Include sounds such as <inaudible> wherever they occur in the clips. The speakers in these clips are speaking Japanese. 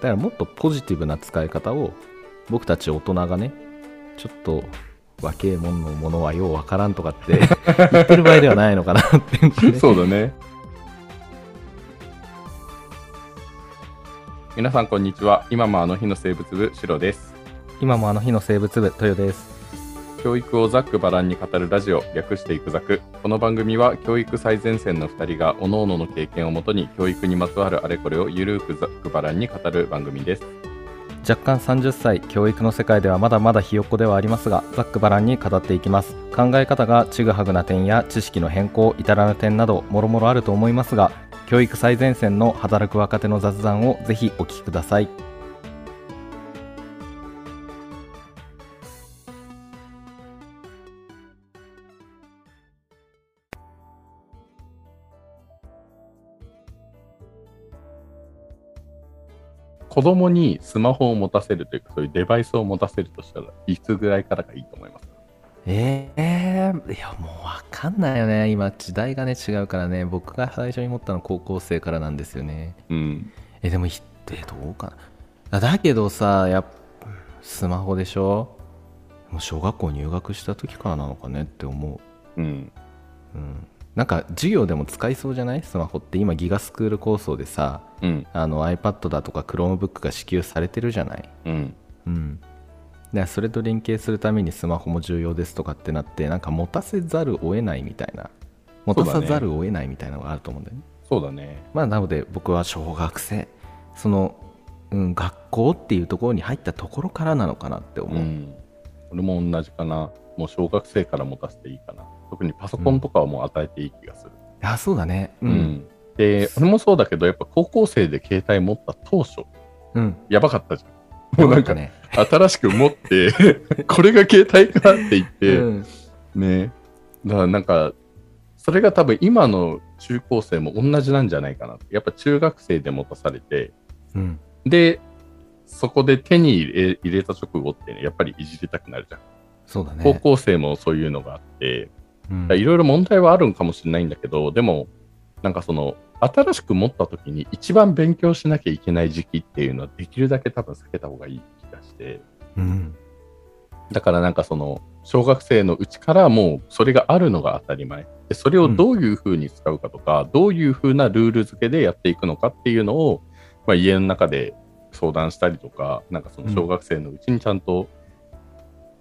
だからもっとポジティブな使い方を僕たち大人がねちょっと若えもんのものはようわからんとかって <laughs> 言ってる場合ではないのかなって、ね、<laughs> そうだね。皆さんこんにちは。今もあの日の生物部、シロです。今もあの日の生物部豊です教育をざっくばらんに語るラジオ、略していくざく。この番組は教育最前線の2人が各々の経験をもとに教育にまつわるあれこれをゆるくざっくばらんに語る番組です。若干30歳教育の世界ではまだまだひよっこではありますがざっくばらんに語っていきます考え方がちぐはぐな点や知識の変更至らぬ点などもろもろあると思いますが教育最前線の働く若手の雑談をぜひお聞きください子供にスマホを持たせるというか、そういうデバイスを持たせるとしたらいつぐらいからがいいと思います？かええいやもうわかんないよね。今時代がね違うからね。僕が最初に持ったのは高校生からなんですよね。うん。えでもひえどうかな？あだけどさやっぱスマホでしょ？もう小学校入学した時からなのかねって思う。ん。う、うん、なんか授業でも使いそうじゃない？スマホって今ギガスクール構想でさうん。あの iPad だとか Chromebook が支給されてるじゃない？うん。うんでそれと連携するためにスマホも重要ですとかってなってなんか持たせざるを得ないみたいな持たさざるを得ないみたいなのがあると思うんだよねそうだね。まあなので僕は小学生その、うん、学校っていうところに入ったところからなのかなって思う、うん。俺も同じかな。もう小学生から持たせていいかな。特にパソコンとかはもう与えていい気がする。あそうだねう、うんん。で、俺もそうだけど、やっぱ高校生で携帯持った当初、うん、やばかったじゃん。<laughs> もうなんか、ね、新しく持って、<laughs> これが携帯かって言って、うん、ね。だからなんか、それが多分今の中高生も同じなんじゃないかな。やっぱ中学生で持たされて、うん、で、そこで手に入れ入れた直後ってね、やっぱりいじりたくなるじゃん。そうだね高校生もそういうのがあって、うんいろいろ問題はあるんかもしれないんだけど、でも、なんかその、新しく持った時に一番勉強しなきゃいけない時期っていうのはできるだけ多分避けた方がいい気がして、うん。だからなんかその、小学生のうちからもうそれがあるのが当たり前。でそれをどういうふうに使うかとか、どういうふうなルール付けでやっていくのかっていうのを、まあ、家の中で相談したりとか、なんかその小学生のうちにちゃんと、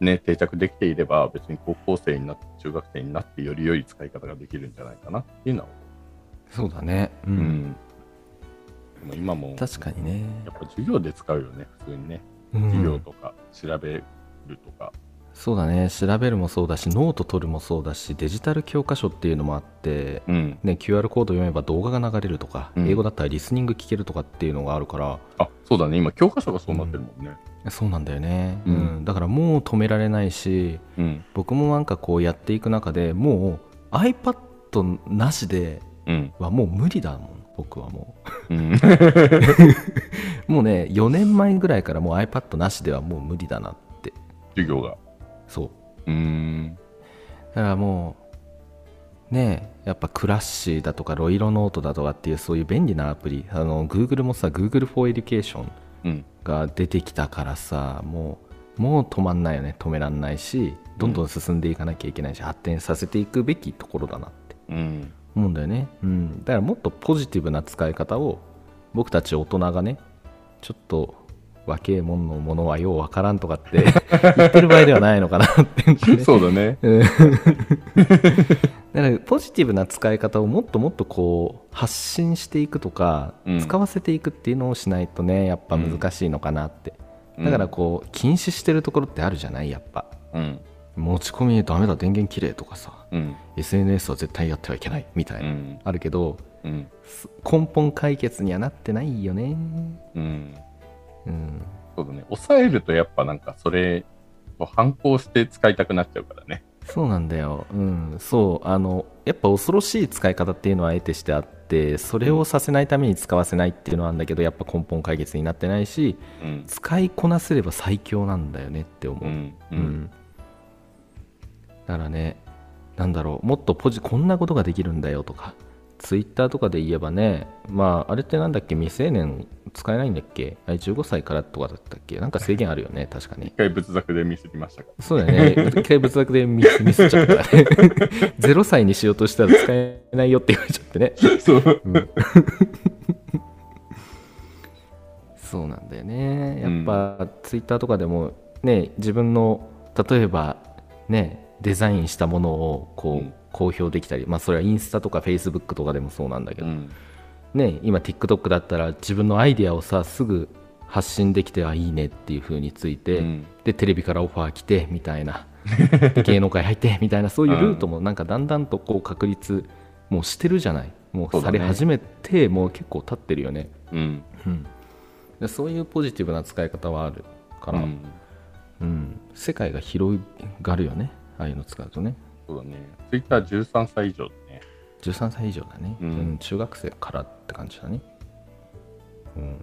ね、定着できていれば、別に高校生になって、中学生になってより良い使い方ができるんじゃないかなっていうのはそうだねう、思う。うんん。でも今も、確かにねやっぱ授業で使うよね、普通にね。うん授業とか調べるとか。そうだね調べるもそうだしノート取るもそうだしデジタル教科書っていうのもあってうん。ね、QR コード読めば動画が流れるとか、うん英語だったらリスニング聞けるとかっていうのがあるからあ、そうだね。今、教科書がそうなってるもんね。そうなんだよね、ううんんだからもう止められないしうん。僕もなんかこうやっていく中でもう iPad なしでうん。はもう無理だもん僕はもうん。う <laughs> もうね4年前ぐらいからもう iPad なしではもう無理だなって授業が。そううーん。だからもうねやっぱクラッシーだとかロイロノートだとかっていうそういう便利なアプリあの Google もさ Google for Education うん。が出てきたからさもうもう止まんないよね止めらんないしどんどん進んでいかなきゃいけないし、発展させていくべきところだなってうん。思うんだよね、うん、だからもっとポジティブな使い方を僕たち大人がねちょっと若えもんのものはようわからんとかって言ってる場合ではないのかなって、ね、<laughs> そうだね。うん <laughs> だからポジティブな使い方をもっともっとこう発信していくとか、うん使わせていくっていうのをしないとねやっぱ難しいのかなって、うんだからこう禁止してるところってあるじゃない？やっぱうん。持ち込みダメだ電源切れとかさうん。SNS は絶対やってはいけないみたいうな、ん。あるけどうん。す根本解決にはなってないよねうん。うんそうだね。抑えるとやっぱなんかそれを反抗して使いたくなっちゃうからね。そうなんだよ、うん、そうあのやっぱ恐ろしい使い方っていうのは得てしてあってそれをさせないために使わせないっていうのはあるんだけどやっぱ根本解決になってないしうん。使いこなせれば最強なんだよねって思う、うん。う。うんんだからねなんだろうもっとポジこんなことができるんだよとかツイッターとかで言えばね、まあ、あれってなんだっけ、未成年使えないんだっけ？あれ ?15 歳からとかだったっけ？なんか制限あるよね、確かに一。回仏作でミスりましたか？そうだよね。一回仏作でミスミスっちゃったからね。<laughs> 0歳にしようとしたら使えないよって言われちゃってね。ら。そう。うんそうなんだよね。やっぱ、ツイッターとかでもね、自分の例えばね、デザインしたものをこう、うん公表できたり、まあそれはインスタとかフェイスブックとかでもそうなんだけど、うん。ね、今 TikTok だったら自分のアイディアをさすぐ発信できてはいいねっていう風について、うん。でテレビからオファー来てみたいなで <laughs> 芸能界入ってみたいなそういうルートもなんかだんだんとこう確立もうしてるじゃない。もそうされ始めて、もう結構経ってるよね、うん。うん、でそういうポジティブな使い方はあるから、うん。うん。世界が広がるよね。ああいうの使うとねそうだね。ツイッター13歳以上だね。13歳以上だね、うんうん中学生からって感じだねうん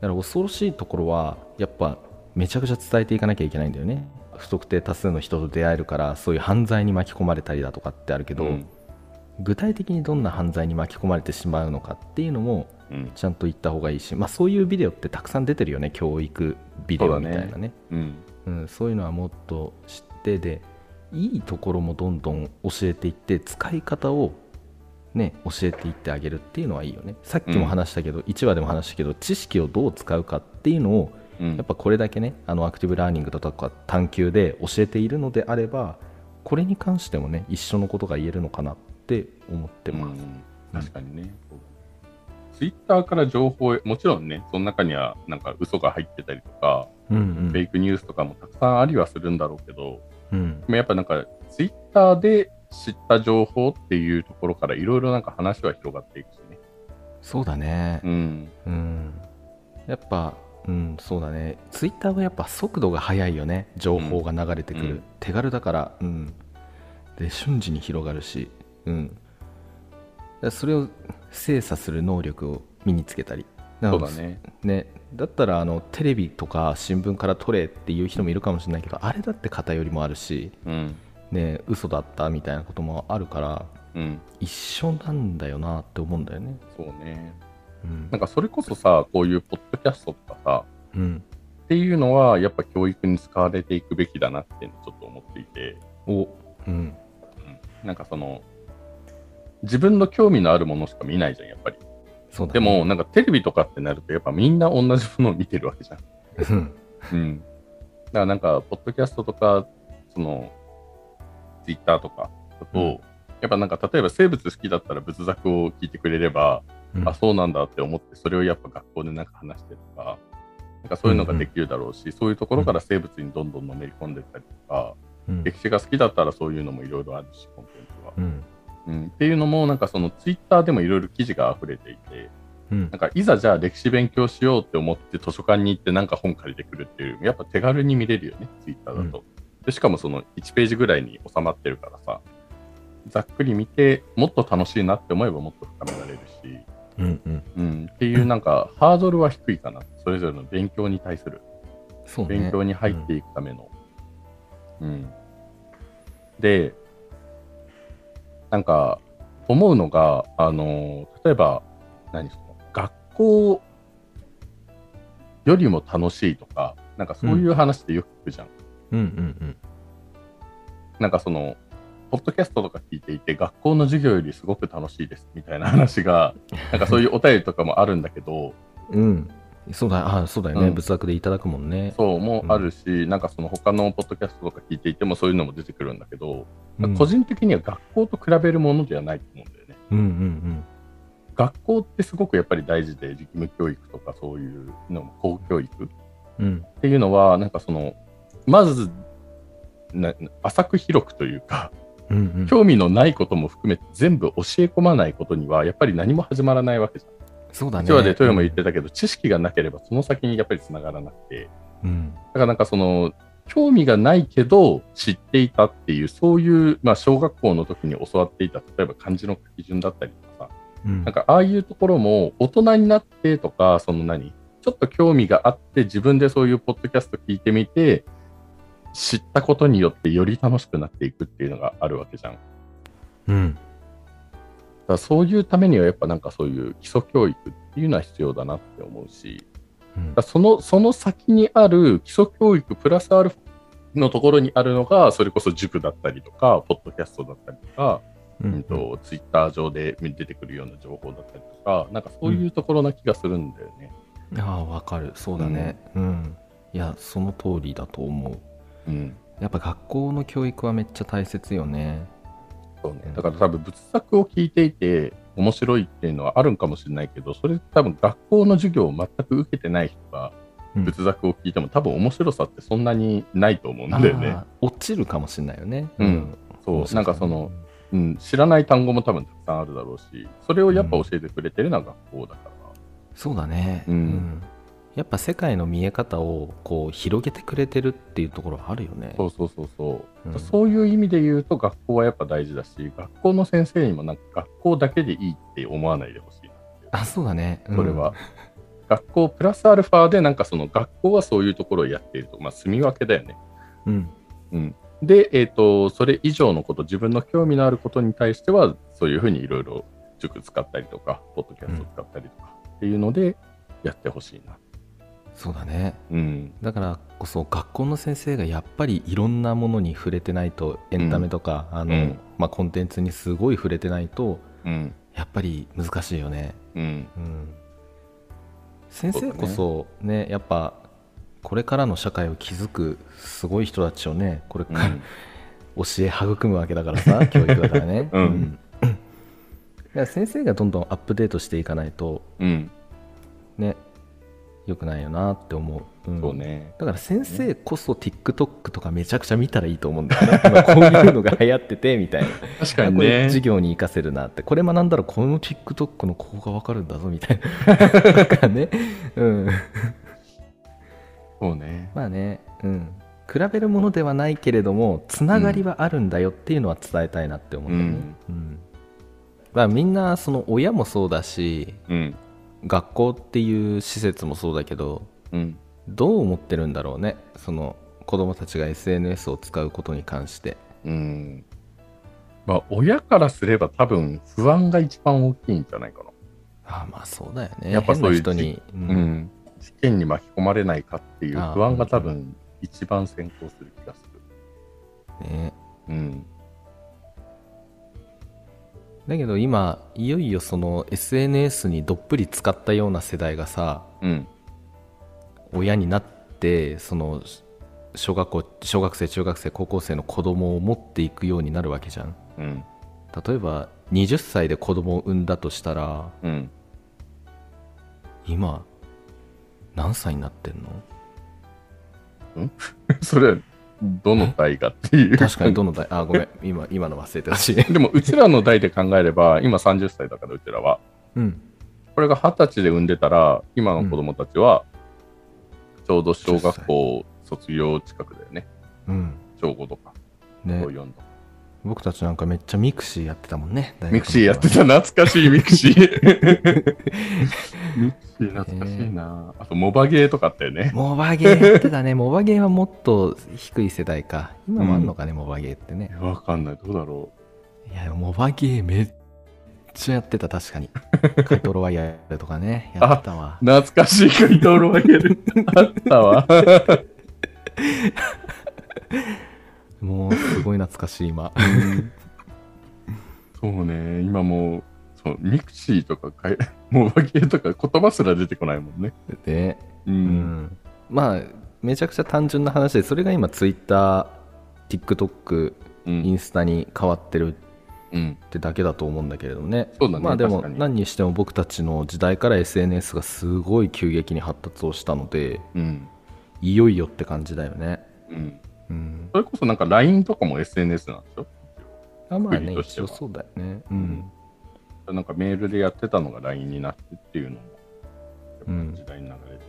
だから恐ろしいところはやっぱめちゃくちゃ伝えていかなきゃいけないんだよね不特定多数の人と出会えるからそういう犯罪に巻き込まれたりだとかってあるけど、うん具体的にどんな犯罪に巻き込まれてしまうのかっていうのもうん。ちゃんと言った方がいいし、まあ、そういうビデオってたくさん出てるよね教育ビデオみたいなねうん。うん、そういうのはもっと知ってでいいところもどんどん教えていって使い方をね教えていってあげるっていうのはいいよね。さっきも話したけど、1話でも話したけど知識をどう使うかっていうのをうん。やっぱこれだけねあのアクティブラーニングとか探究で教えているのであればこれに関してもね一緒のことが言えるのかなって思ってます、うん。確かにね。ツイッターから情報へ、もちろんね、その中にはなんか嘘が入ってたりとか、うんうん。フェイクニュースとかもたくさんありはするんだろうけど、うん。やっぱなんかツイッターで知った情報っていうところからいろいろなんか話は広がっていくしね。そうだね。うん。うん、やっぱ、うん、そうだね、ツイッターはやっぱ速度が速いよね、情報が流れてくる、うん。手軽だから、うん、で瞬時に広がるし、うん、それを精査する能力を身につけたり、そうだね。ねだったらあのテレビとか新聞から取れっていう人もいるかもしれないけど、あれだって偏りもあるし、うん。ね、嘘だったみたいなこともあるから、うん。一緒なんだよなって思うんだよね。そうね。うんなんかそれこそさ、こういうポッドキャストとかさ、うん、っていうのはやっぱ教育に使われていくべきだなってちょっと思っていて、おうんなんかその、自分の興味のあるものしか見ないじゃん、やっぱり。そうだね。でも、なんかテレビとかってなると、やっぱみんな同じものを見てるわけじゃん。うん。うん。だからなんか、ポッドキャストとか、その、ツイッターとかだと、うん。やっぱなんか、例えば生物好きだったら仏作を聞いてくれれば、うん。あ、そうなんだって思って、それをやっぱ学校でなんか話してとか、なんかそういうのができるだろうし、そういうところから生物にどんどんのめり込んでったりとか、うん。歴史が好きだったらそういうのもいろいろあるし、コンテンツは。うんうん、っていうのも、なんかそのツイッターでもいろいろ記事が溢れていて、うんなんかいざじゃあ歴史勉強しようって思って図書館に行ってなんか本借りてくるっていうやっぱ手軽に見れるよね、ツイッターだと。でしかもその1ページぐらいに収まってるからさ、ざっくり見てもっと楽しいなって思えばもっと深められるし、うんうんうん、っていうなんかハードルは低いかな。それぞれの勉強に対する、ね勉強に入っていくための。うん。で、なんか思うのが、あの、例えば、何その、学校よりも楽しいとか、なんかそういう話ってよく聞くじゃん。うんうんなんかその、ポッドキャストとか聞いていて、学校の授業よりすごく楽しいですみたいな話が、なんかそういうお便りとかもあるんだけど、うんうんそうだあそうだよね、うん。仏作でいただくもんね。そうもあるし、なんかその他のポッドキャストとか聞いていてもそういうのも出てくるんだけど、うん。個人的には学校と比べるものではないと思うんだよね。うんうん学校ってすごくやっぱり大事で、義務教育とかそういうのも公教育っうん。うんていうのは、なんかその、まず、な浅く広くというか、うんうん。興味のないことも含めて全部教え込まないことには、やっぱり何も始まらないわけじゃん。そうだね。1話で豊も言ってたけど、知識がなければその先にやっぱり繋がらなくて、うん。だからなんかその、興味がないけど知っていたっていう、そういう、まあ小学校の時に教わっていた、例えば漢字の書き順だったりとかさ、うん。なんかああいうところも大人になってとか、その何？ちょっと興味があって自分でそういうポッドキャスト聞いてみて、知ったことによってより楽しくなっていくっていうのがあるわけじゃん。うんらそういうためにはやっぱなんかそういう基礎教育っていうのは必要だなって思うし、うん。だそのその先にある基礎教育プラスアルファのところにあるのが、それこそ塾だったりとか、ポッドキャストだったりとか、うん。うんとツイッター上で出てくるような情報だったりとか、なんかそういうところな気がするんだよね。ああわかる。そうだね。うん、いやその通りだと思う。うん。やっぱ学校の教育はめっちゃ大切よねそうね、だから多分仏作を聞いていて面白いっていうのはあるんかもしれないけど、それ多分学校の授業を全く受けてない人がうん。仏作を聞いても多分面白さってそんなにないと思うんだよね。落ちるかもしれないよね。うん。そう。なんかそのうん、知らない単語も多分たくさんあるだろうし、それをやっぱ教えてくれてるのは学校だから。そうだね。うんやっぱ世界の見え方をこう広げてくれてるっていうところはあるよねそうそうそうそう、うんそういう意味で言うと学校はやっぱ大事だし、学校の先生にもなんか学校だけでいいって思わないでほしいな。あそうだね、うんそれは。学校プラスアルファでなんかその学校はそういうところをやっていると、まあ住み分けだよね。うんうん。で、えっ、と、それ以上のこと、自分の興味のあることに対しては、そういうふうにいろいろ塾使ったりとか、ポッドキャスト使ったりとかっていうのでやってほしいな。そうだね。うん。だからこそ学校の先生がやっぱりいろんなものに触れてないとエンタメとか、あのうん。まあ、コンテンツにすごい触れてないとうん。やっぱり難しいよね、うん。うん、先生こそねやっぱこれからの社会を築くすごい人たちをねこれから、教え育むわけだからさ <laughs> 教育だからね、うん。だから先生がどんどんアップデートしていかないとうん。ね良くないよなって思う、ん。そうね。だから先生こそ TikTok とかめちゃくちゃ見たらいいと思うんだよね。<laughs> 今こういうのが流行っててみたいな。確かにこれね。授業に活かせるなって。これ学んだらこの TikTok のここが分かるんだぞみたいな。<laughs> とかね。うん。そうね。まあね。うん。比べるものではないけれどもつながりはあるんだよっていうのは伝えたいなって思うんだよね、うん。だからみんなその親もそうだしうん。学校っていう施設もそうだけどうん。どう思ってるんだろうねその子供たちが SNS を使うことに関してうん。まあ、親からすれば多分不安が一番大きいんじゃないかな。ああまあそうだよねやっぱそういう人に、ううんん。事件に巻き込まれないかっていう不安が多分一番先行する気がする。ねうん。だけど今いよいよその SNS にどっぷり使ったような世代がさうん。親になってその小学校小学生中学生高校生の子供を持っていくようになるわけじゃんうん。例えば20歳で子供を産んだとしたらうん。今何歳になってんの？<laughs> それはどの代かっていう。確かにどの代？<laughs> あごめん今今の忘れてたし <laughs> でも、うちらの代で考えれば、今30歳だから、うちらは。うんこれが20歳で産んでたら、今の子供たちは、ちょうど小学校卒業近くだよね。うん小5とか、ね小4とか。僕たちなんかめっちゃミクシーやってたもんね。ミクシーやってた、懐かしいミクシー。ミクシー懐かしいな、あと、モバゲーとかあったよね。モバゲーやってたね。モバゲーはもっと低い世代か。今もあんのかね、モバゲーってね。わかんない、どうだろいやモバゲーめっちゃやってた確かに。<laughs> 怪盗ロワイヤルとかね。やってたわ。う。懐かしい怪盗ロワイヤル。あったわ。<laughs> もうすごい懐かしい今 <laughs> そうね、今もう、そうミクシーとかかい、モバゲーとか言葉すら出てこないもんね。で、う。うんん、まあめちゃくちゃ単純な話でそれが今 TwitterTikTok うん。インスタに変わってるうん。ってだけだと思うんだけれどもねそうだねまあでも何にしても僕たちの時代から SNS がすごい急激に発達をしたのでうん。いよいよって感じだよねうん。うんそれこそなんか LINE とかも SNS なんでしょ？あまあね一応そうだよねうんなんかメールでやってたのが LINE になってっていうのも、時代に流れてる。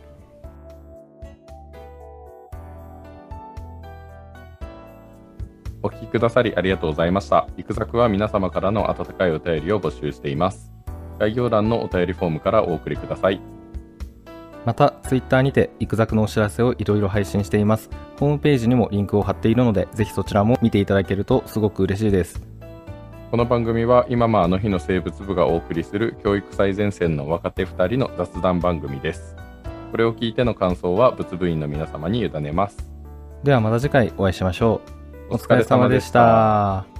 お聞きくださりありがとうございました。いくざくは皆様からの温かいお便りを募集しています。概要欄のお便りフォームからお送りください。また Twitter にてイクザクのお知らせをいろいろ配信していますホームページにもリンクを貼っているのでぜひそちらも見ていただけるとすごく嬉しいですこの番組は今もあの日の生物部がお送りする教育最前線の若手2人の雑談番組です。これを聞いての感想は物部員の皆様に委ねます。ではまた次回お会いしましょう。おお疲れ様でした。